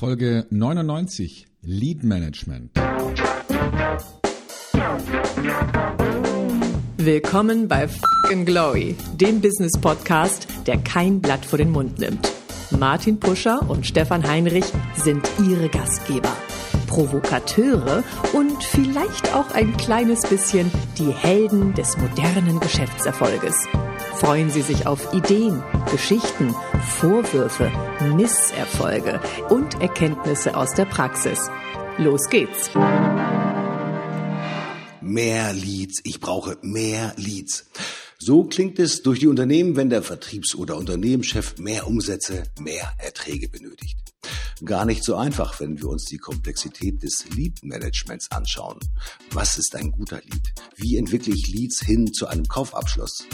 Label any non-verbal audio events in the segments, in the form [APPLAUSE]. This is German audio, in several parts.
Folge 99 Lead Management. Willkommen bei Fucking Glory, dem Business Podcast, der kein Blatt vor den Mund nimmt. Martin Puscher und Stefan Heinrich sind ihre Gastgeber. Provokateure und vielleicht auch ein kleines bisschen die Helden des modernen Geschäftserfolges. Freuen Sie sich auf Ideen, Geschichten, Vorwürfe, Misserfolge und Erkenntnisse aus der Praxis. Los geht's! Mehr Leads, ich brauche mehr Leads. So klingt es durch die Unternehmen, wenn der Vertriebs- oder Unternehmenschef mehr Umsätze, mehr Erträge benötigt. Gar nicht so einfach, wenn wir uns die Komplexität des Lead-Managements anschauen. Was ist ein guter Lead? Wie entwickle ich Leads hin zu einem Kaufabschluss?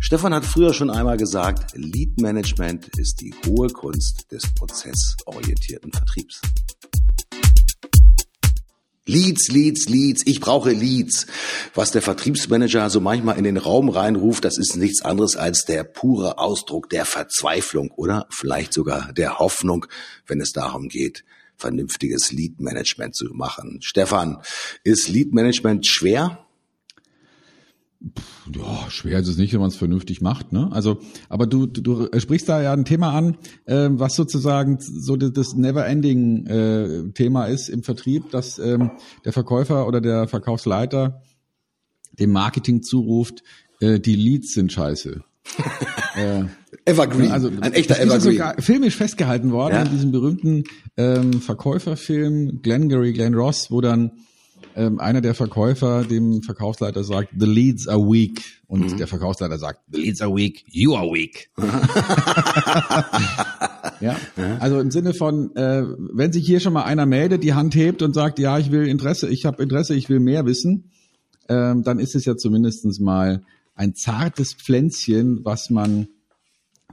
Stefan hat früher schon einmal gesagt, Lead-Management ist die hohe Kunst des prozessorientierten Vertriebs. Leads, Leads, Leads, ich brauche Leads. Was der Vertriebsmanager so manchmal in den Raum reinruft, das ist nichts anderes als der pure Ausdruck der Verzweiflung oder vielleicht sogar der Hoffnung, wenn es darum geht, vernünftiges Lead-Management zu machen. Stefan, ist Lead-Management schwer? Ja, schwer ist es nicht, wenn man es vernünftig macht. Ne? Also, aber du, du, du sprichst da ja ein Thema an, äh, was sozusagen so das Never-Ending-Thema äh, ist im Vertrieb, dass ähm, der Verkäufer oder der Verkaufsleiter dem Marketing zuruft, äh, die Leads sind scheiße. [LAUGHS] äh, Evergreen, also, ein echter Evergreen. Ist sogar filmisch festgehalten worden ja? in diesem berühmten ähm, Verkäuferfilm Glengarry Glen Ross, wo dann ähm, einer der Verkäufer dem Verkaufsleiter sagt, the leads are weak. Und mhm. der Verkaufsleiter sagt, the leads are weak, you are weak. [LAUGHS] ja, also im Sinne von, äh, wenn sich hier schon mal einer meldet, die Hand hebt und sagt, ja, ich will Interesse, ich habe Interesse, ich will mehr wissen, ähm, dann ist es ja zumindestens mal ein zartes Pflänzchen, was man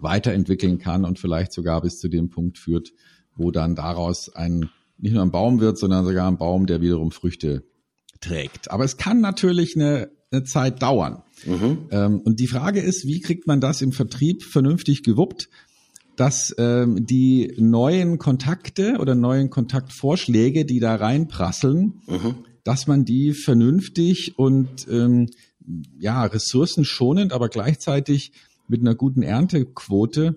weiterentwickeln kann und vielleicht sogar bis zu dem Punkt führt, wo dann daraus ein nicht nur ein Baum wird, sondern sogar ein Baum, der wiederum Früchte trägt. Aber es kann natürlich eine, eine Zeit dauern. Mhm. Ähm, und die Frage ist, wie kriegt man das im Vertrieb vernünftig gewuppt, dass ähm, die neuen Kontakte oder neuen Kontaktvorschläge, die da reinprasseln, mhm. dass man die vernünftig und ähm, ja ressourcenschonend, aber gleichzeitig mit einer guten Erntequote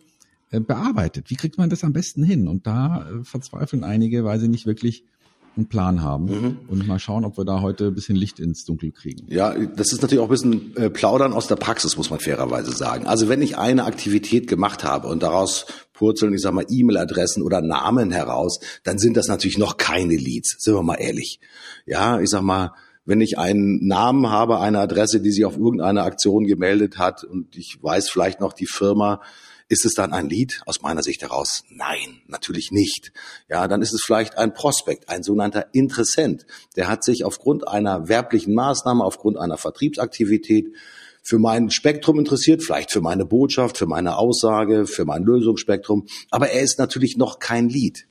bearbeitet. Wie kriegt man das am besten hin? Und da äh, verzweifeln einige, weil sie nicht wirklich einen Plan haben. Mhm. Und mal schauen, ob wir da heute ein bisschen Licht ins Dunkel kriegen. Ja, das ist natürlich auch ein bisschen äh, Plaudern aus der Praxis, muss man fairerweise sagen. Also wenn ich eine Aktivität gemacht habe und daraus purzeln, ich sag mal, E-Mail-Adressen oder Namen heraus, dann sind das natürlich noch keine Leads, sind wir mal ehrlich. Ja, ich sag mal, wenn ich einen Namen habe, eine Adresse, die sich auf irgendeine Aktion gemeldet hat und ich weiß vielleicht noch die Firma, ist es dann ein Lied? Aus meiner Sicht heraus, nein, natürlich nicht. Ja, dann ist es vielleicht ein Prospekt, ein sogenannter Interessent. Der hat sich aufgrund einer werblichen Maßnahme, aufgrund einer Vertriebsaktivität für mein Spektrum interessiert, vielleicht für meine Botschaft, für meine Aussage, für mein Lösungsspektrum, aber er ist natürlich noch kein Lied.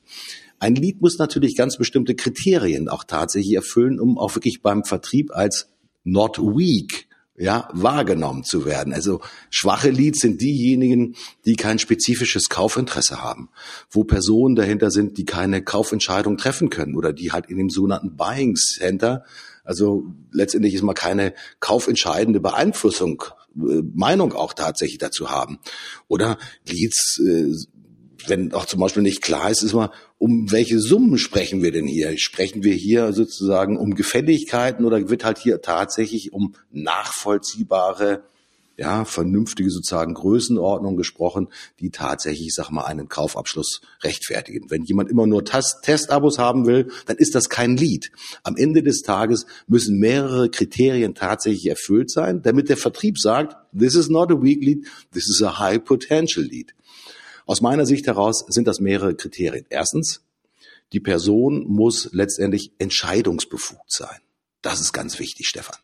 Ein Lied muss natürlich ganz bestimmte Kriterien auch tatsächlich erfüllen, um auch wirklich beim Vertrieb als not weak ja, wahrgenommen zu werden. Also schwache Leads sind diejenigen, die kein spezifisches Kaufinteresse haben, wo Personen dahinter sind, die keine Kaufentscheidung treffen können oder die halt in dem sogenannten Buying Center, also letztendlich ist mal keine kaufentscheidende Beeinflussung, äh, Meinung auch tatsächlich dazu haben. Oder Leads äh, wenn auch zum Beispiel nicht klar ist, ist mal, um welche Summen sprechen wir denn hier? Sprechen wir hier sozusagen um Gefälligkeiten oder wird halt hier tatsächlich um nachvollziehbare, ja, vernünftige sozusagen Größenordnung gesprochen, die tatsächlich, ich sag mal, einen Kaufabschluss rechtfertigen. Wenn jemand immer nur Test Testabos haben will, dann ist das kein Lead. Am Ende des Tages müssen mehrere Kriterien tatsächlich erfüllt sein, damit der Vertrieb sagt, this is not a weak lead, this is a high potential lead. Aus meiner Sicht heraus sind das mehrere Kriterien. Erstens, die Person muss letztendlich entscheidungsbefugt sein. Das ist ganz wichtig, Stefan.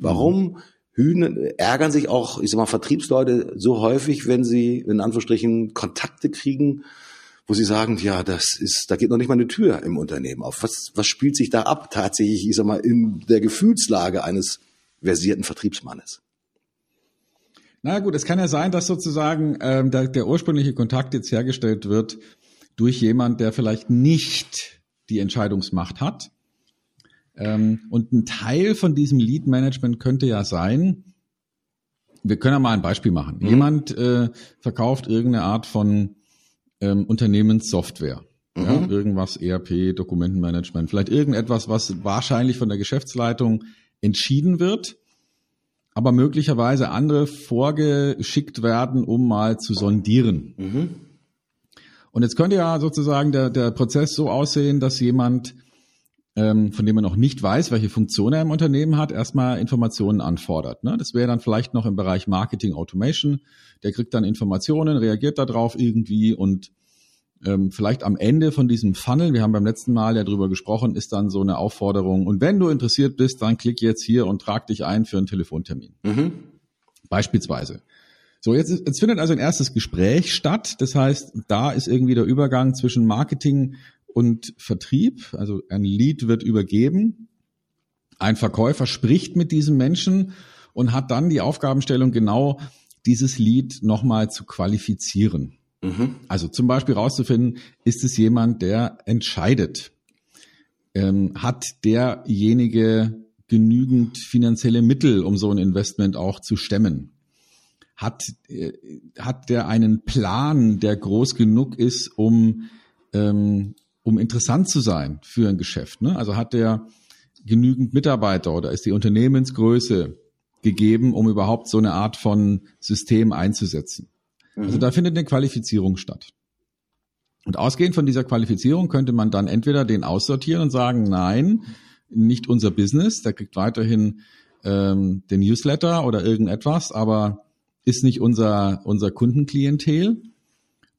Warum Hühner ärgern sich auch, ich sag mal, Vertriebsleute so häufig, wenn sie in Anführungsstrichen Kontakte kriegen, wo sie sagen, ja, das ist, da geht noch nicht mal eine Tür im Unternehmen auf. Was, was spielt sich da ab tatsächlich, ich sag mal, in der Gefühlslage eines versierten Vertriebsmannes? Na gut, es kann ja sein, dass sozusagen ähm, der, der ursprüngliche Kontakt jetzt hergestellt wird durch jemand, der vielleicht nicht die Entscheidungsmacht hat. Ähm, und ein Teil von diesem Lead Management könnte ja sein, wir können ja mal ein Beispiel machen. Mhm. Jemand äh, verkauft irgendeine Art von ähm, Unternehmenssoftware. Mhm. Ja, irgendwas ERP, Dokumentenmanagement, vielleicht irgendetwas, was wahrscheinlich von der Geschäftsleitung entschieden wird, aber möglicherweise andere vorgeschickt werden, um mal zu sondieren. Mhm. Und jetzt könnte ja sozusagen der, der Prozess so aussehen, dass jemand, ähm, von dem man noch nicht weiß, welche Funktion er im Unternehmen hat, erstmal Informationen anfordert. Ne? Das wäre dann vielleicht noch im Bereich Marketing Automation. Der kriegt dann Informationen, reagiert darauf irgendwie und ähm, vielleicht am Ende von diesem Funnel, wir haben beim letzten Mal ja drüber gesprochen, ist dann so eine Aufforderung. Und wenn du interessiert bist, dann klick jetzt hier und trag dich ein für einen Telefontermin. Mhm. Beispielsweise. So, jetzt, jetzt findet also ein erstes Gespräch statt. Das heißt, da ist irgendwie der Übergang zwischen Marketing und Vertrieb. Also ein Lead wird übergeben. Ein Verkäufer spricht mit diesem Menschen und hat dann die Aufgabenstellung, genau dieses Lead nochmal zu qualifizieren. Mhm. Also zum Beispiel rauszufinden, ist es jemand, der entscheidet? Ähm, hat derjenige genügend finanzielle Mittel, um so ein Investment auch zu stemmen? Hat, äh, hat der einen Plan, der groß genug ist, um, ähm, um interessant zu sein für ein Geschäft? Ne? Also hat der genügend Mitarbeiter oder ist die Unternehmensgröße gegeben, um überhaupt so eine Art von System einzusetzen? Also da findet eine Qualifizierung statt. Und ausgehend von dieser Qualifizierung könnte man dann entweder den aussortieren und sagen, nein, nicht unser Business, der kriegt weiterhin ähm, den Newsletter oder irgendetwas, aber ist nicht unser, unser Kundenklientel.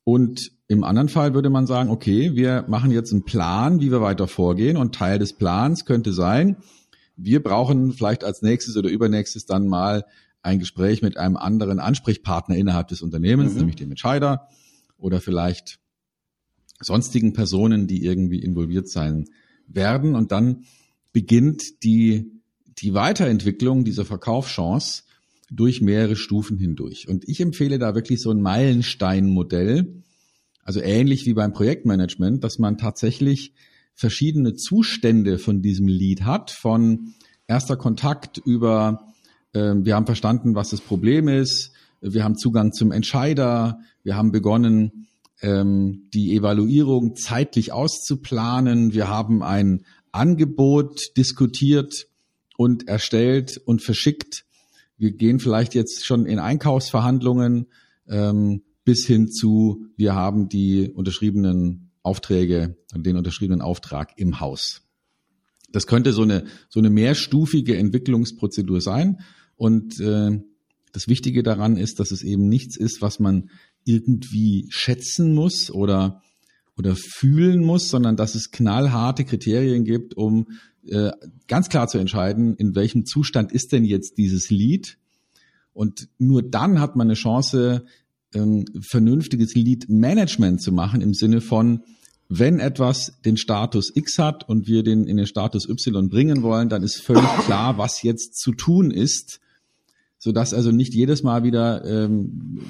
Und im anderen Fall würde man sagen, okay, wir machen jetzt einen Plan, wie wir weiter vorgehen und Teil des Plans könnte sein, wir brauchen vielleicht als nächstes oder übernächstes dann mal ein Gespräch mit einem anderen Ansprechpartner innerhalb des Unternehmens, mhm. nämlich dem Entscheider oder vielleicht sonstigen Personen, die irgendwie involviert sein werden. Und dann beginnt die, die Weiterentwicklung dieser Verkaufschance durch mehrere Stufen hindurch. Und ich empfehle da wirklich so ein Meilensteinmodell, also ähnlich wie beim Projektmanagement, dass man tatsächlich verschiedene Zustände von diesem Lead hat, von erster Kontakt über wir haben verstanden, was das Problem ist. Wir haben Zugang zum Entscheider. Wir haben begonnen, ähm, die Evaluierung zeitlich auszuplanen. Wir haben ein Angebot diskutiert und erstellt und verschickt. Wir gehen vielleicht jetzt schon in Einkaufsverhandlungen ähm, bis hin zu, wir haben die unterschriebenen Aufträge den unterschriebenen Auftrag im Haus. Das könnte so eine, so eine mehrstufige Entwicklungsprozedur sein. Und äh, das Wichtige daran ist, dass es eben nichts ist, was man irgendwie schätzen muss oder oder fühlen muss, sondern dass es knallharte Kriterien gibt, um äh, ganz klar zu entscheiden, in welchem Zustand ist denn jetzt dieses Lied. Und nur dann hat man eine Chance, ähm, vernünftiges Lead-Management zu machen im Sinne von, wenn etwas den Status X hat und wir den in den Status Y bringen wollen, dann ist völlig klar, was jetzt zu tun ist so dass also nicht jedes Mal wieder ähm,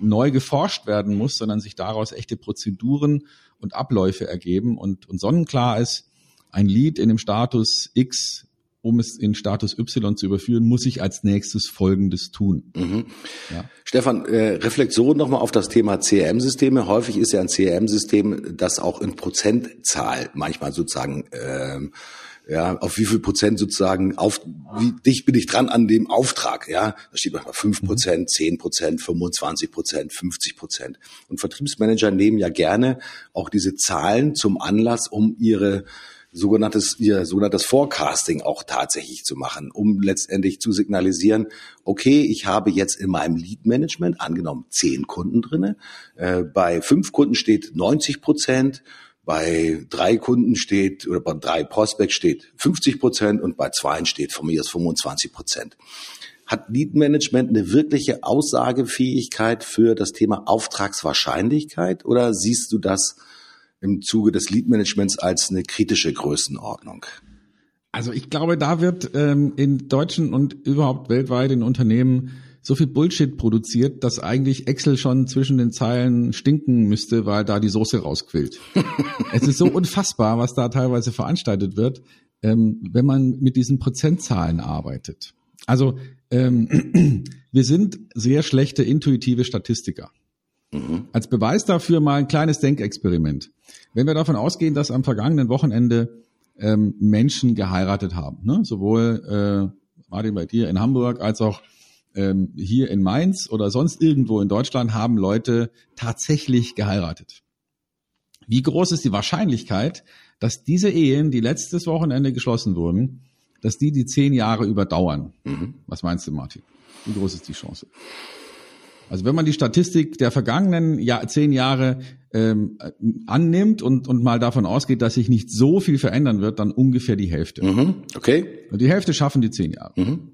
neu geforscht werden muss, sondern sich daraus echte Prozeduren und Abläufe ergeben und, und sonnenklar ist, ein Lied in dem Status X um es in Status Y zu überführen, muss ich als nächstes Folgendes tun. Mhm. Ja. Stefan, äh, Reflexion nochmal auf das Thema CRM-Systeme. Häufig ist ja ein CRM-System, das auch in Prozentzahl manchmal sozusagen ähm, ja, auf wie viel Prozent sozusagen auf, wie dicht bin ich dran an dem Auftrag, ja, da steht manchmal fünf mhm. Prozent, zehn Prozent, 25 Prozent, 50 Prozent. Und Vertriebsmanager nehmen ja gerne auch diese Zahlen zum Anlass, um ihre sogenanntes, ihr sogenanntes Forecasting auch tatsächlich zu machen, um letztendlich zu signalisieren, okay, ich habe jetzt in meinem Lead Management angenommen zehn Kunden drinne, äh, bei fünf Kunden steht 90 Prozent, bei drei Kunden steht oder bei drei Prospects steht 50 Prozent und bei zwei steht von mir aus 25 Prozent. Hat Lead Management eine wirkliche Aussagefähigkeit für das Thema Auftragswahrscheinlichkeit oder siehst du das im Zuge des Lead Managements als eine kritische Größenordnung? Also ich glaube, da wird ähm, in deutschen und überhaupt weltweit in Unternehmen so viel Bullshit produziert, dass eigentlich Excel schon zwischen den Zeilen stinken müsste, weil da die Soße rausquillt. [LAUGHS] es ist so unfassbar, was da teilweise veranstaltet wird, ähm, wenn man mit diesen Prozentzahlen arbeitet. Also ähm, [CLEARS THROAT] wir sind sehr schlechte intuitive Statistiker. Mhm. Als Beweis dafür mal ein kleines Denkexperiment. Wenn wir davon ausgehen, dass am vergangenen Wochenende ähm, Menschen geheiratet haben, ne? sowohl äh, Martin bei dir in Hamburg als auch ähm, hier in Mainz oder sonst irgendwo in Deutschland haben Leute tatsächlich geheiratet. Wie groß ist die Wahrscheinlichkeit, dass diese Ehen, die letztes Wochenende geschlossen wurden, dass die die zehn Jahre überdauern? Mhm. Was meinst du, Martin? Wie groß ist die Chance? Also wenn man die Statistik der vergangenen Jahr, zehn Jahre ähm, annimmt und, und mal davon ausgeht, dass sich nicht so viel verändern wird, dann ungefähr die Hälfte. Mhm. Okay. Und die Hälfte schaffen die zehn Jahre. Mhm.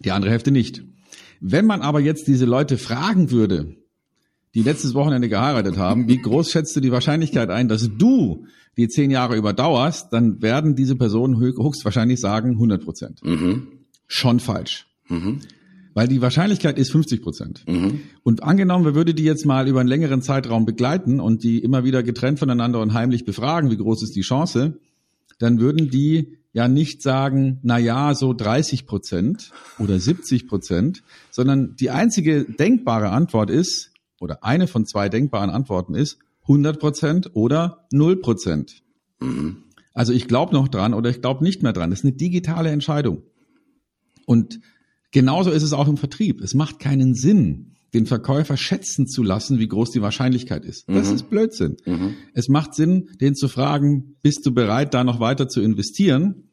Die andere Hälfte nicht. Wenn man aber jetzt diese Leute fragen würde, die letztes Wochenende geheiratet haben, wie groß schätzt du die Wahrscheinlichkeit ein, dass du die zehn Jahre überdauerst, dann werden diese Personen höchstwahrscheinlich sagen 100 Prozent. Mhm. Schon falsch. Mhm. Weil die Wahrscheinlichkeit ist 50 Prozent. Mhm. Und angenommen, wir würde die jetzt mal über einen längeren Zeitraum begleiten und die immer wieder getrennt voneinander und heimlich befragen, wie groß ist die Chance, dann würden die ja nicht sagen, na ja, so 30 Prozent oder 70 Prozent, sondern die einzige denkbare Antwort ist, oder eine von zwei denkbaren Antworten ist, 100 Prozent oder 0 Prozent. Mhm. Also ich glaube noch dran oder ich glaube nicht mehr dran. Das ist eine digitale Entscheidung. Und genauso ist es auch im Vertrieb. Es macht keinen Sinn, den Verkäufer schätzen zu lassen, wie groß die Wahrscheinlichkeit ist. Das mhm. ist Blödsinn. Mhm. Es macht Sinn, den zu fragen, bist du bereit, da noch weiter zu investieren?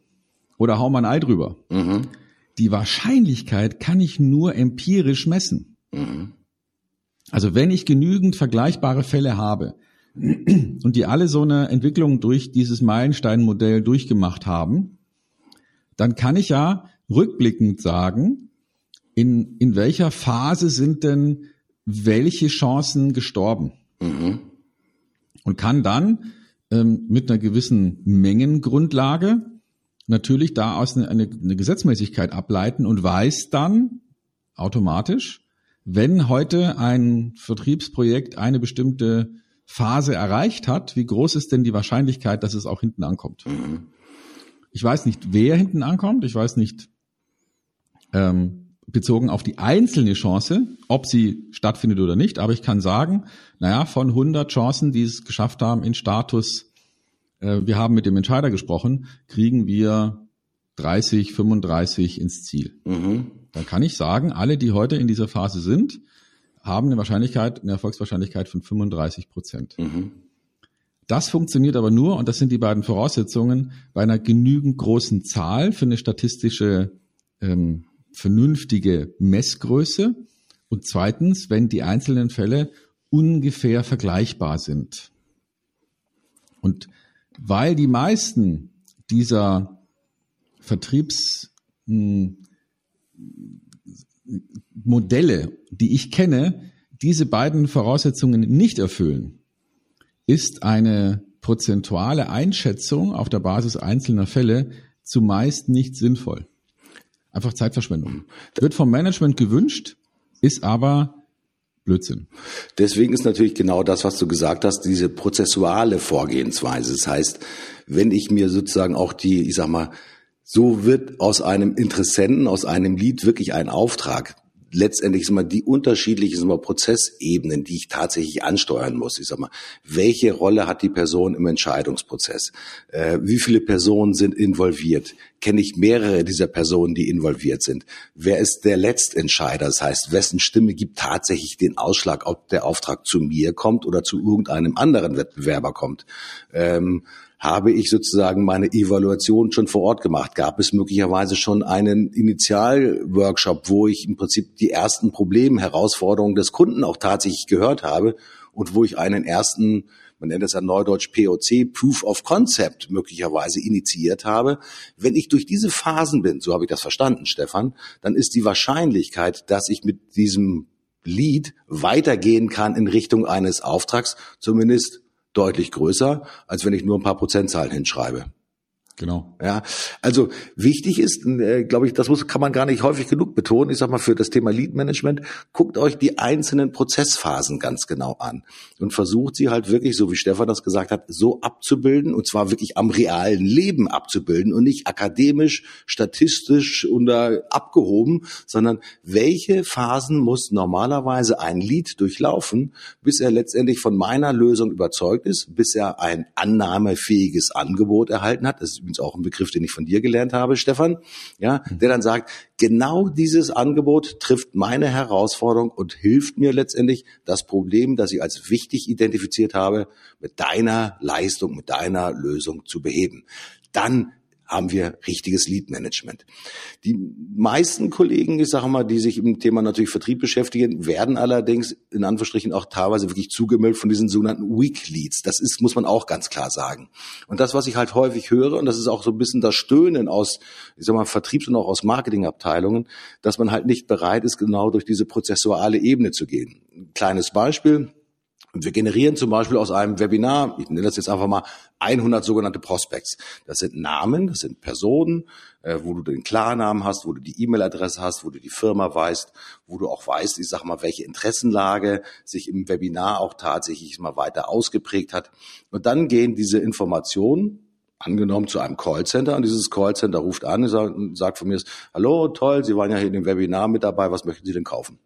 oder hau mal ein Ei drüber. Mhm. Die Wahrscheinlichkeit kann ich nur empirisch messen. Mhm. Also wenn ich genügend vergleichbare Fälle habe [CLEARS THROAT] und die alle so eine Entwicklung durch dieses Meilenstein-Modell durchgemacht haben, dann kann ich ja rückblickend sagen, in, in welcher Phase sind denn welche Chancen gestorben? Mhm. Und kann dann ähm, mit einer gewissen Mengengrundlage natürlich daraus eine, eine, eine Gesetzmäßigkeit ableiten und weiß dann automatisch, wenn heute ein Vertriebsprojekt eine bestimmte Phase erreicht hat, wie groß ist denn die Wahrscheinlichkeit, dass es auch hinten ankommt? Mhm. Ich weiß nicht, wer hinten ankommt. Ich weiß nicht, ähm, bezogen auf die einzelne Chance, ob sie stattfindet oder nicht. Aber ich kann sagen, naja, von 100 Chancen, die es geschafft haben, in Status äh, wir haben mit dem Entscheider gesprochen, kriegen wir 30, 35 ins Ziel. Mhm. Dann kann ich sagen, alle, die heute in dieser Phase sind, haben eine Wahrscheinlichkeit, eine Erfolgswahrscheinlichkeit von 35 Prozent. Mhm. Das funktioniert aber nur, und das sind die beiden Voraussetzungen, bei einer genügend großen Zahl für eine statistische ähm, vernünftige Messgröße und zweitens, wenn die einzelnen Fälle ungefähr vergleichbar sind. Und weil die meisten dieser Vertriebsmodelle, die ich kenne, diese beiden Voraussetzungen nicht erfüllen, ist eine prozentuale Einschätzung auf der Basis einzelner Fälle zumeist nicht sinnvoll. Einfach Zeitverschwendung. Wird vom Management gewünscht, ist aber Blödsinn. Deswegen ist natürlich genau das, was du gesagt hast, diese prozessuale Vorgehensweise. Das heißt, wenn ich mir sozusagen auch die, ich sag mal, so wird aus einem Interessenten, aus einem Lied wirklich ein Auftrag letztendlich sind mal die unterschiedlichen sind mal Prozessebenen, die ich tatsächlich ansteuern muss. Ich sag mal, welche Rolle hat die Person im Entscheidungsprozess? Äh, wie viele Personen sind involviert? Kenne ich mehrere dieser Personen, die involviert sind? Wer ist der Letztentscheider? Das heißt, wessen Stimme gibt tatsächlich den Ausschlag, ob der Auftrag zu mir kommt oder zu irgendeinem anderen Wettbewerber kommt? Ähm, habe ich sozusagen meine Evaluation schon vor Ort gemacht? Gab es möglicherweise schon einen Initialworkshop, wo ich im Prinzip die ersten Probleme, Herausforderungen des Kunden auch tatsächlich gehört habe und wo ich einen ersten, man nennt es ja neudeutsch POC, Proof of Concept möglicherweise initiiert habe? Wenn ich durch diese Phasen bin, so habe ich das verstanden, Stefan, dann ist die Wahrscheinlichkeit, dass ich mit diesem Lead weitergehen kann in Richtung eines Auftrags, zumindest deutlich größer, als wenn ich nur ein paar Prozentzahlen hinschreibe. Genau. Ja, also wichtig ist, äh, glaube ich, das muss, kann man gar nicht häufig genug betonen. Ich sag mal für das Thema Lead Management, guckt euch die einzelnen Prozessphasen ganz genau an und versucht sie halt wirklich, so wie Stefan das gesagt hat, so abzubilden und zwar wirklich am realen Leben abzubilden und nicht akademisch, statistisch oder abgehoben, sondern welche Phasen muss normalerweise ein Lead durchlaufen, bis er letztendlich von meiner Lösung überzeugt ist, bis er ein annahmefähiges Angebot erhalten hat. Das übrigens auch ein Begriff, den ich von dir gelernt habe, Stefan, ja, der dann sagt, genau dieses Angebot trifft meine Herausforderung und hilft mir letztendlich, das Problem, das ich als wichtig identifiziert habe, mit deiner Leistung, mit deiner Lösung zu beheben. Dann haben wir richtiges Lead-Management. Die meisten Kollegen, ich sage mal, die sich im Thema natürlich Vertrieb beschäftigen, werden allerdings in Anführungsstrichen auch teilweise wirklich zugemeldet von diesen sogenannten Weak Leads. Das ist, muss man auch ganz klar sagen. Und das, was ich halt häufig höre, und das ist auch so ein bisschen das Stöhnen aus, ich sag mal, Vertriebs- und auch aus Marketingabteilungen, dass man halt nicht bereit ist, genau durch diese prozessuale Ebene zu gehen. Ein kleines Beispiel. Und wir generieren zum Beispiel aus einem Webinar, ich nenne das jetzt einfach mal 100 sogenannte Prospects. Das sind Namen, das sind Personen, äh, wo du den Klarnamen hast, wo du die E-Mail-Adresse hast, wo du die Firma weißt, wo du auch weißt, ich sag mal, welche Interessenlage sich im Webinar auch tatsächlich mal weiter ausgeprägt hat. Und dann gehen diese Informationen angenommen zu einem Callcenter und dieses Callcenter ruft an und sagt von mir, hallo, toll, Sie waren ja hier in dem Webinar mit dabei, was möchten Sie denn kaufen?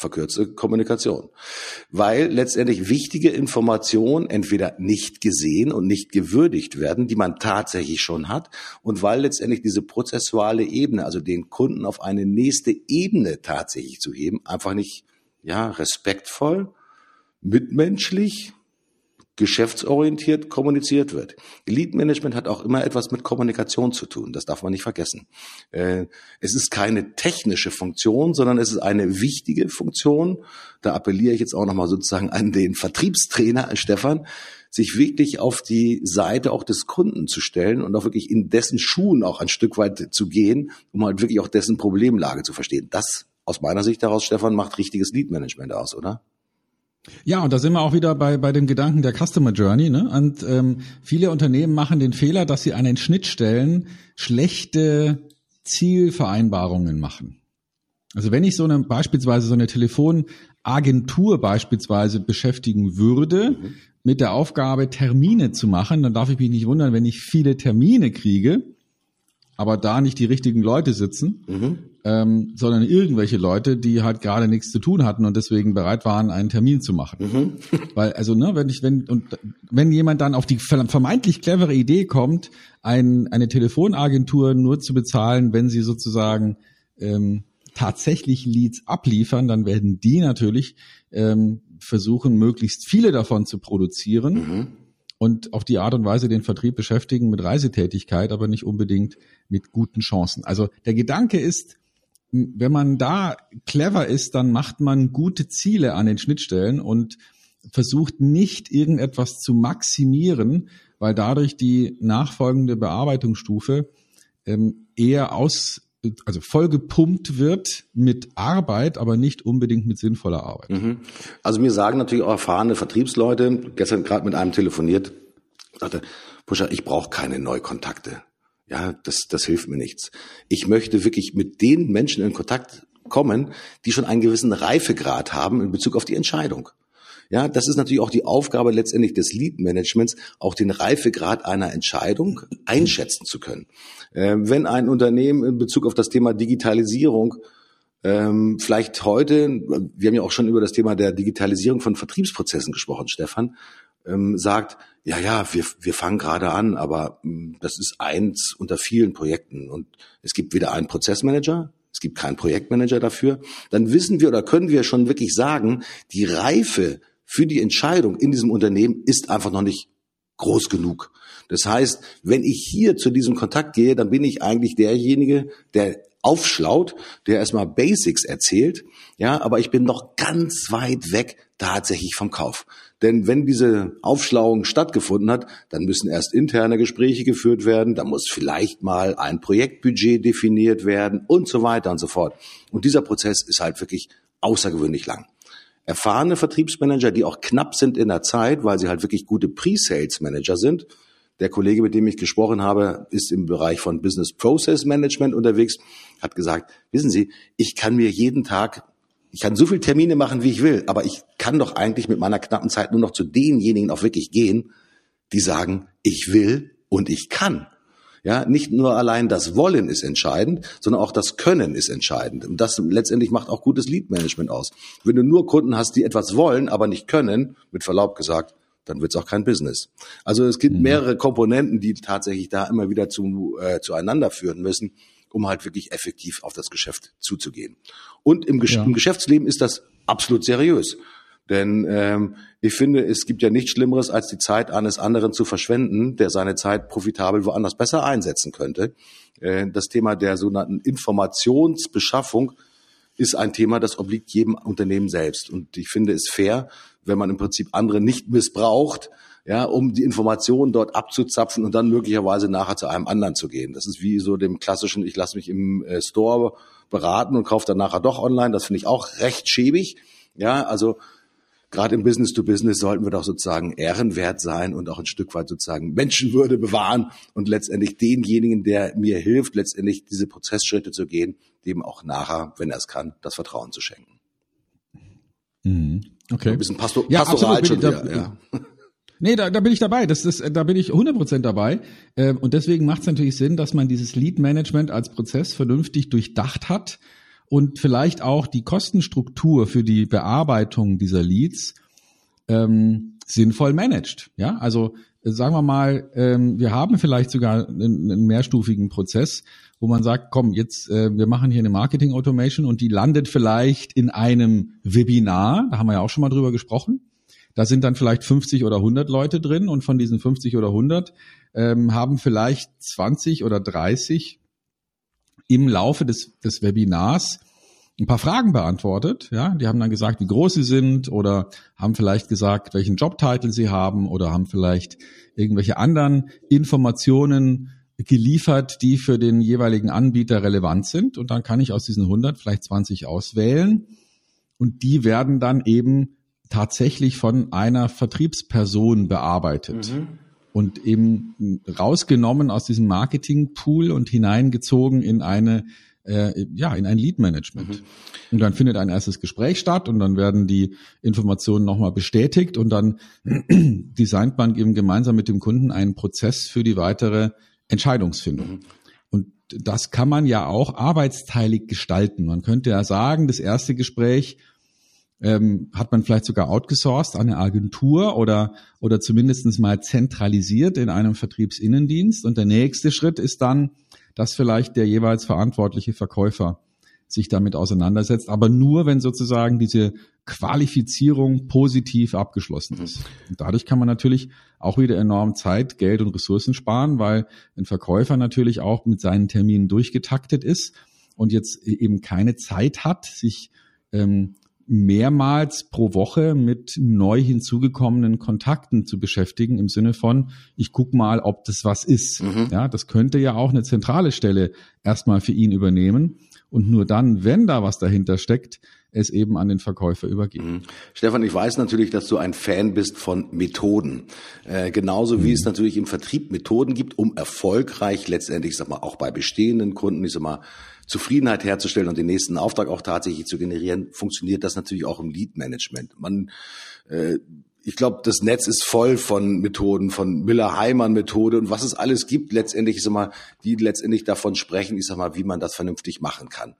Verkürzte Kommunikation. Weil letztendlich wichtige Informationen entweder nicht gesehen und nicht gewürdigt werden, die man tatsächlich schon hat, und weil letztendlich diese prozessuale Ebene, also den Kunden auf eine nächste Ebene tatsächlich zu heben, einfach nicht, ja, respektvoll, mitmenschlich, geschäftsorientiert kommuniziert wird. Lead Management hat auch immer etwas mit Kommunikation zu tun. Das darf man nicht vergessen. Äh, es ist keine technische Funktion, sondern es ist eine wichtige Funktion. Da appelliere ich jetzt auch nochmal sozusagen an den Vertriebstrainer, Stefan, sich wirklich auf die Seite auch des Kunden zu stellen und auch wirklich in dessen Schuhen auch ein Stück weit zu gehen, um halt wirklich auch dessen Problemlage zu verstehen. Das aus meiner Sicht daraus, Stefan, macht richtiges Lead Management aus, oder? Ja, und da sind wir auch wieder bei, bei dem Gedanken der Customer Journey. Ne? Und ähm, viele Unternehmen machen den Fehler, dass sie an den Schnittstellen schlechte Zielvereinbarungen machen. Also wenn ich so eine beispielsweise so eine Telefonagentur beispielsweise beschäftigen würde, mhm. mit der Aufgabe, Termine zu machen, dann darf ich mich nicht wundern, wenn ich viele Termine kriege, aber da nicht die richtigen Leute sitzen, mhm. ähm, sondern irgendwelche Leute, die halt gerade nichts zu tun hatten und deswegen bereit waren, einen Termin zu machen. Mhm. [LAUGHS] Weil, also, ne, wenn ich, wenn, und wenn jemand dann auf die vermeintlich clevere Idee kommt, ein, eine Telefonagentur nur zu bezahlen, wenn sie sozusagen ähm, tatsächlich Leads abliefern, dann werden die natürlich ähm, versuchen, möglichst viele davon zu produzieren. Mhm und auf die Art und Weise den Vertrieb beschäftigen mit Reisetätigkeit, aber nicht unbedingt mit guten Chancen. Also der Gedanke ist, wenn man da clever ist, dann macht man gute Ziele an den Schnittstellen und versucht nicht irgendetwas zu maximieren, weil dadurch die nachfolgende Bearbeitungsstufe ähm, eher aus also vollgepumpt wird mit Arbeit, aber nicht unbedingt mit sinnvoller Arbeit. Mhm. Also mir sagen natürlich auch erfahrene Vertriebsleute, gestern gerade mit einem telefoniert, sagte, Puscher, ich brauche keine Neukontakte. Ja, das, das hilft mir nichts. Ich möchte wirklich mit den Menschen in Kontakt kommen, die schon einen gewissen Reifegrad haben in Bezug auf die Entscheidung. Ja, das ist natürlich auch die Aufgabe letztendlich des Lead-Managements, auch den Reifegrad einer Entscheidung einschätzen zu können. Ähm, wenn ein Unternehmen in Bezug auf das Thema Digitalisierung ähm, vielleicht heute, wir haben ja auch schon über das Thema der Digitalisierung von Vertriebsprozessen gesprochen, Stefan, ähm, sagt, ja, ja, wir, wir fangen gerade an, aber ähm, das ist eins unter vielen Projekten und es gibt weder einen Prozessmanager, es gibt keinen Projektmanager dafür, dann wissen wir oder können wir schon wirklich sagen, die Reife für die Entscheidung in diesem Unternehmen ist einfach noch nicht groß genug. Das heißt, wenn ich hier zu diesem Kontakt gehe, dann bin ich eigentlich derjenige, der aufschlaut, der erstmal Basics erzählt, ja, aber ich bin noch ganz weit weg tatsächlich vom Kauf. Denn wenn diese Aufschlauung stattgefunden hat, dann müssen erst interne Gespräche geführt werden, da muss vielleicht mal ein Projektbudget definiert werden und so weiter und so fort. Und dieser Prozess ist halt wirklich außergewöhnlich lang erfahrene Vertriebsmanager, die auch knapp sind in der Zeit, weil sie halt wirklich gute Pre-Sales-Manager sind, Der Kollege, mit dem ich gesprochen habe, ist im Bereich von Business Process Management unterwegs, hat gesagt, wissen Sie, ich kann mir jeden Tag ich kann so viele Termine machen, wie ich will, aber ich kann doch eigentlich mit meiner knappen Zeit nur noch zu denjenigen auch wirklich gehen, die sagen, ich will und ich kann. Ja, nicht nur allein das Wollen ist entscheidend, sondern auch das Können ist entscheidend. Und das letztendlich macht auch gutes Lead-Management aus. Wenn du nur Kunden hast, die etwas wollen, aber nicht können, mit Verlaub gesagt, dann wird es auch kein Business. Also es gibt mhm. mehrere Komponenten, die tatsächlich da immer wieder zu, äh, zueinander führen müssen, um halt wirklich effektiv auf das Geschäft zuzugehen. Und im, Gesch ja. im Geschäftsleben ist das absolut seriös. Denn ähm, ich finde, es gibt ja nichts Schlimmeres, als die Zeit eines anderen zu verschwenden, der seine Zeit profitabel woanders besser einsetzen könnte. Äh, das Thema der sogenannten Informationsbeschaffung ist ein Thema, das obliegt jedem Unternehmen selbst. Und ich finde es fair, wenn man im Prinzip andere nicht missbraucht, ja, um die Informationen dort abzuzapfen und dann möglicherweise nachher zu einem anderen zu gehen. Das ist wie so dem klassischen, ich lasse mich im äh, Store beraten und kaufe dann nachher doch online. Das finde ich auch recht schäbig. Ja, also gerade im Business to Business sollten wir doch sozusagen ehrenwert sein und auch ein Stück weit sozusagen Menschenwürde bewahren und letztendlich denjenigen, der mir hilft, letztendlich diese Prozessschritte zu gehen, dem auch nachher, wenn er es kann, das Vertrauen zu schenken. Mhm. Okay. Ein bisschen Pastor, ja, pastoral schon wieder, da, ja. [LAUGHS] Nee, da, da bin ich dabei. Das ist, da bin ich 100% dabei. Ähm, und deswegen macht es natürlich Sinn, dass man dieses Lead-Management als Prozess vernünftig durchdacht hat und vielleicht auch die Kostenstruktur für die Bearbeitung dieser Leads ähm, sinnvoll managt. Ja, also äh, sagen wir mal, ähm, wir haben vielleicht sogar einen, einen, mehrstufigen Prozess, wo man sagt, komm, jetzt äh, wir machen hier eine Marketing Automation und die landet vielleicht in einem Webinar. Da haben wir ja auch schon mal drüber gesprochen. Da sind dann vielleicht 50 oder 100 Leute drin und von diesen 50 oder 100 ähm, haben vielleicht 20 oder 30 im Laufe des, des Webinars ein paar Fragen beantwortet. Ja, die haben dann gesagt, wie groß sie sind oder haben vielleicht gesagt, welchen Jobtitel sie haben oder haben vielleicht irgendwelche anderen Informationen geliefert, die für den jeweiligen Anbieter relevant sind. Und dann kann ich aus diesen 100 vielleicht 20 auswählen. Und die werden dann eben tatsächlich von einer Vertriebsperson bearbeitet. Mhm und eben rausgenommen aus diesem Marketingpool und hineingezogen in eine äh, ja in ein Lead Management. Mhm. Und dann findet ein erstes Gespräch statt und dann werden die Informationen nochmal bestätigt und dann [CLEARS THROAT] designt man eben gemeinsam mit dem Kunden einen Prozess für die weitere Entscheidungsfindung. Mhm. Und das kann man ja auch arbeitsteilig gestalten. Man könnte ja sagen, das erste Gespräch ähm, hat man vielleicht sogar outgesourced an eine Agentur oder, oder zumindestens mal zentralisiert in einem Vertriebsinnendienst. Und der nächste Schritt ist dann, dass vielleicht der jeweils verantwortliche Verkäufer sich damit auseinandersetzt, aber nur, wenn sozusagen diese Qualifizierung positiv abgeschlossen ist. Und dadurch kann man natürlich auch wieder enorm Zeit, Geld und Ressourcen sparen, weil ein Verkäufer natürlich auch mit seinen Terminen durchgetaktet ist und jetzt eben keine Zeit hat, sich ähm, mehrmals pro Woche mit neu hinzugekommenen Kontakten zu beschäftigen im Sinne von, ich guck mal, ob das was ist. Mhm. Ja, das könnte ja auch eine zentrale Stelle erstmal für ihn übernehmen und nur dann, wenn da was dahinter steckt, es eben an den Verkäufer übergeben. Mhm. Stefan, ich weiß natürlich, dass du ein Fan bist von Methoden. Äh, genauso mhm. wie es natürlich im Vertrieb Methoden gibt, um erfolgreich letztendlich, ich sag mal, auch bei bestehenden Kunden, ich sag mal, Zufriedenheit herzustellen und den nächsten Auftrag auch tatsächlich zu generieren, funktioniert das natürlich auch im Lead-Management. Man äh, ich glaube, das Netz ist voll von Methoden, von Miller-Heimann-Methode und was es alles gibt, letztendlich, ich sag mal, die letztendlich davon sprechen, ich sag mal, wie man das vernünftig machen kann.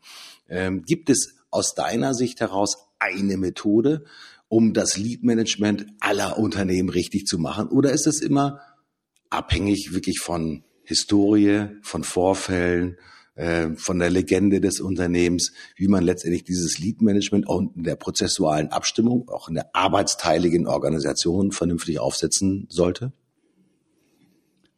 Ähm, gibt es aus deiner Sicht heraus eine Methode, um das Lead-Management aller Unternehmen richtig zu machen? Oder ist es immer abhängig wirklich von Historie, von Vorfällen, äh, von der Legende des Unternehmens, wie man letztendlich dieses Lead-Management auch in der prozessualen Abstimmung, auch in der arbeitsteiligen Organisation vernünftig aufsetzen sollte?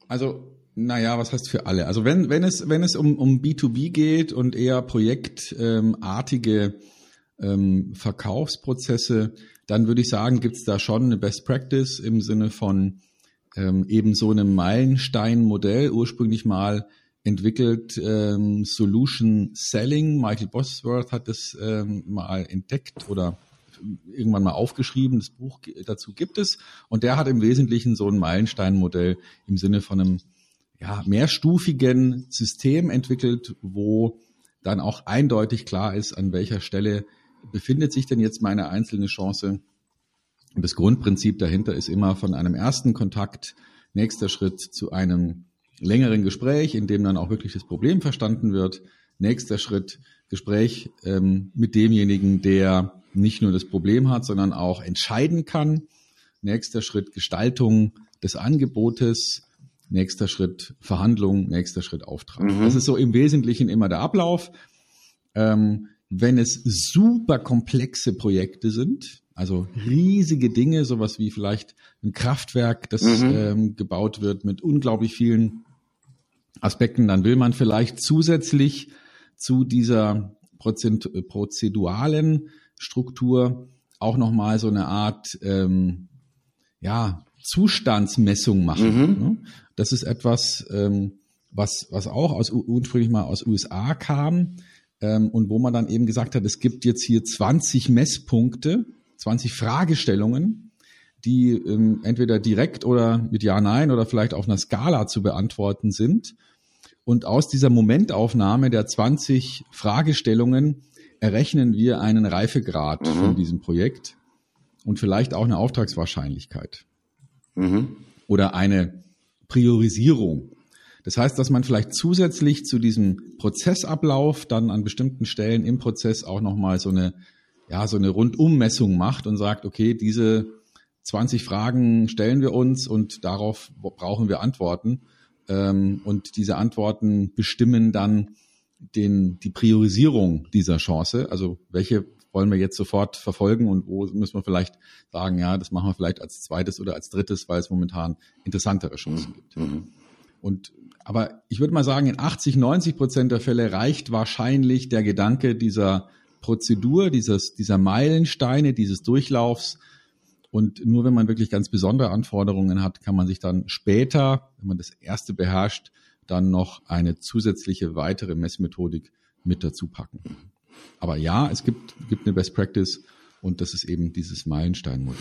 Also naja, was heißt für alle? Also wenn, wenn es, wenn es um, um B2B geht und eher projektartige ähm, Verkaufsprozesse, dann würde ich sagen, gibt es da schon eine Best Practice im Sinne von ähm, eben so einem Meilenstein-Modell, ursprünglich mal entwickelt ähm, Solution Selling. Michael Bosworth hat das ähm, mal entdeckt oder irgendwann mal aufgeschrieben. Das Buch dazu gibt es. Und der hat im Wesentlichen so ein Meilensteinmodell im Sinne von einem ja, mehrstufigen System entwickelt, wo dann auch eindeutig klar ist, an welcher Stelle befindet sich denn jetzt meine einzelne Chance. Und das Grundprinzip dahinter ist immer von einem ersten Kontakt, nächster Schritt zu einem längeren Gespräch, in dem dann auch wirklich das Problem verstanden wird. Nächster Schritt, Gespräch ähm, mit demjenigen, der nicht nur das Problem hat, sondern auch entscheiden kann. Nächster Schritt, Gestaltung des Angebotes nächster Schritt Verhandlung, nächster Schritt Auftrag. Mhm. Das ist so im Wesentlichen immer der Ablauf. Ähm, wenn es super komplexe Projekte sind, also riesige Dinge, sowas wie vielleicht ein Kraftwerk, das mhm. ähm, gebaut wird mit unglaublich vielen Aspekten, dann will man vielleicht zusätzlich zu dieser Prozent, prozeduralen Struktur auch nochmal so eine Art ähm, ja, Zustandsmessung machen. Mhm. Ne? Das ist etwas, ähm, was, was auch aus, ursprünglich mal aus USA kam ähm, und wo man dann eben gesagt hat, es gibt jetzt hier 20 Messpunkte, 20 Fragestellungen, die ähm, entweder direkt oder mit Ja, Nein oder vielleicht auf einer Skala zu beantworten sind. Und aus dieser Momentaufnahme der 20 Fragestellungen errechnen wir einen Reifegrad mhm. von diesem Projekt und vielleicht auch eine Auftragswahrscheinlichkeit. Mhm. Oder eine Priorisierung. Das heißt, dass man vielleicht zusätzlich zu diesem Prozessablauf dann an bestimmten Stellen im Prozess auch nochmal so eine, ja, so eine Rundummessung macht und sagt, okay, diese 20 Fragen stellen wir uns und darauf brauchen wir Antworten. Ähm, und diese Antworten bestimmen dann den, die Priorisierung dieser Chance. Also welche wollen wir jetzt sofort verfolgen und wo müssen wir vielleicht sagen, ja, das machen wir vielleicht als zweites oder als drittes, weil es momentan interessantere Chancen mhm. gibt. Mhm. Und aber ich würde mal sagen, in 80, 90 Prozent der Fälle reicht wahrscheinlich der Gedanke dieser Prozedur, dieses, dieser Meilensteine, dieses Durchlaufs. Und nur wenn man wirklich ganz besondere Anforderungen hat, kann man sich dann später, wenn man das erste beherrscht, dann noch eine zusätzliche weitere Messmethodik mit dazu packen. Aber ja, es gibt, gibt eine Best Practice und das ist eben dieses Meilensteinmodell.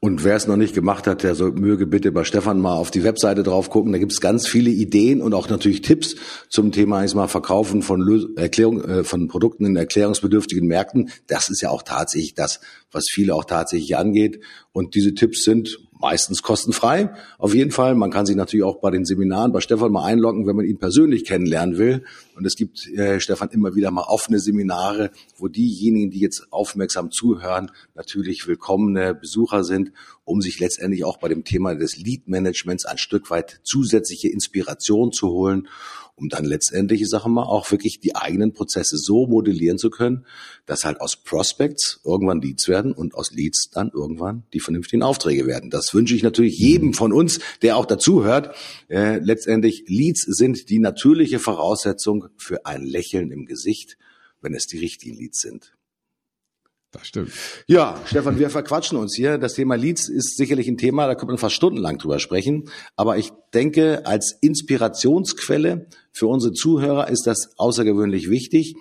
Und wer es noch nicht gemacht hat, der soll, möge bitte bei Stefan mal auf die Webseite drauf gucken. Da gibt es ganz viele Ideen und auch natürlich Tipps zum Thema ich mal Verkaufen von Erklärung äh, von Produkten in erklärungsbedürftigen Märkten. Das ist ja auch tatsächlich das, was viele auch tatsächlich angeht. Und diese Tipps sind meistens kostenfrei. Auf jeden Fall. Man kann sich natürlich auch bei den Seminaren bei Stefan mal einloggen, wenn man ihn persönlich kennenlernen will. Und es gibt, äh, Stefan, immer wieder mal offene Seminare, wo diejenigen, die jetzt aufmerksam zuhören, natürlich willkommene Besucher sind, um sich letztendlich auch bei dem Thema des Lead Managements ein Stück weit zusätzliche Inspiration zu holen um dann letztendlich, ich sage mal, auch wirklich die eigenen Prozesse so modellieren zu können, dass halt aus Prospects irgendwann Leads werden und aus Leads dann irgendwann die vernünftigen Aufträge werden. Das wünsche ich natürlich jedem von uns, der auch dazu hört. Äh, letztendlich, Leads sind die natürliche Voraussetzung für ein Lächeln im Gesicht, wenn es die richtigen Leads sind. Das stimmt. Ja, Stefan, wir verquatschen uns hier. Das Thema Leads ist sicherlich ein Thema, da könnte man fast stundenlang drüber sprechen. Aber ich denke, als Inspirationsquelle für unsere Zuhörer ist das außergewöhnlich wichtig.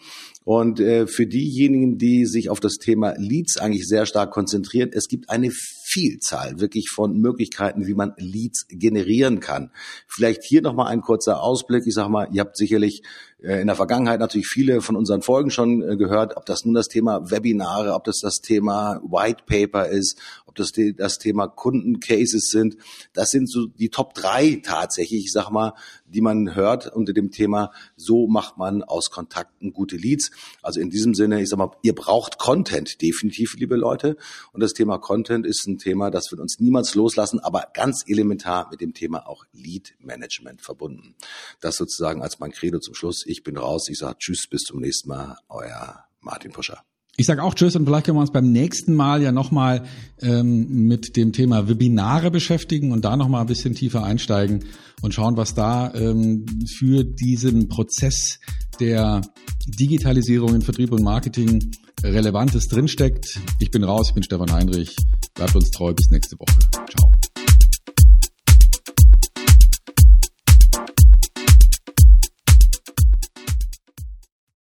Und äh, für diejenigen, die sich auf das Thema Leads eigentlich sehr stark konzentrieren, es gibt eine Vielzahl wirklich von Möglichkeiten, wie man Leads generieren kann. Vielleicht hier nochmal ein kurzer Ausblick. Ich sage mal, ihr habt sicherlich in der Vergangenheit natürlich viele von unseren Folgen schon äh, gehört, ob das nun das Thema Webinare, ob das das Thema White Paper ist, ob das das Thema Kundencases sind. Das sind so die Top drei tatsächlich, ich sag mal, die man hört unter dem Thema, so macht man aus Kontakten gute Leads. Also in diesem Sinne, ich sag mal, ihr braucht Content, definitiv, liebe Leute. Und das Thema Content ist ein Thema, das wird uns niemals loslassen, aber ganz elementar mit dem Thema auch Lead Management verbunden. Das sozusagen als mein Credo zum Schluss. Ich bin raus. Ich sage Tschüss, bis zum nächsten Mal. Euer Martin Puscher. Ich sage auch Tschüss und vielleicht können wir uns beim nächsten Mal ja nochmal ähm, mit dem Thema Webinare beschäftigen und da nochmal ein bisschen tiefer einsteigen und schauen, was da ähm, für diesen Prozess der Digitalisierung in Vertrieb und Marketing Relevantes drinsteckt. Ich bin raus, ich bin Stefan Heinrich. Bleibt uns treu, bis nächste Woche. Ciao.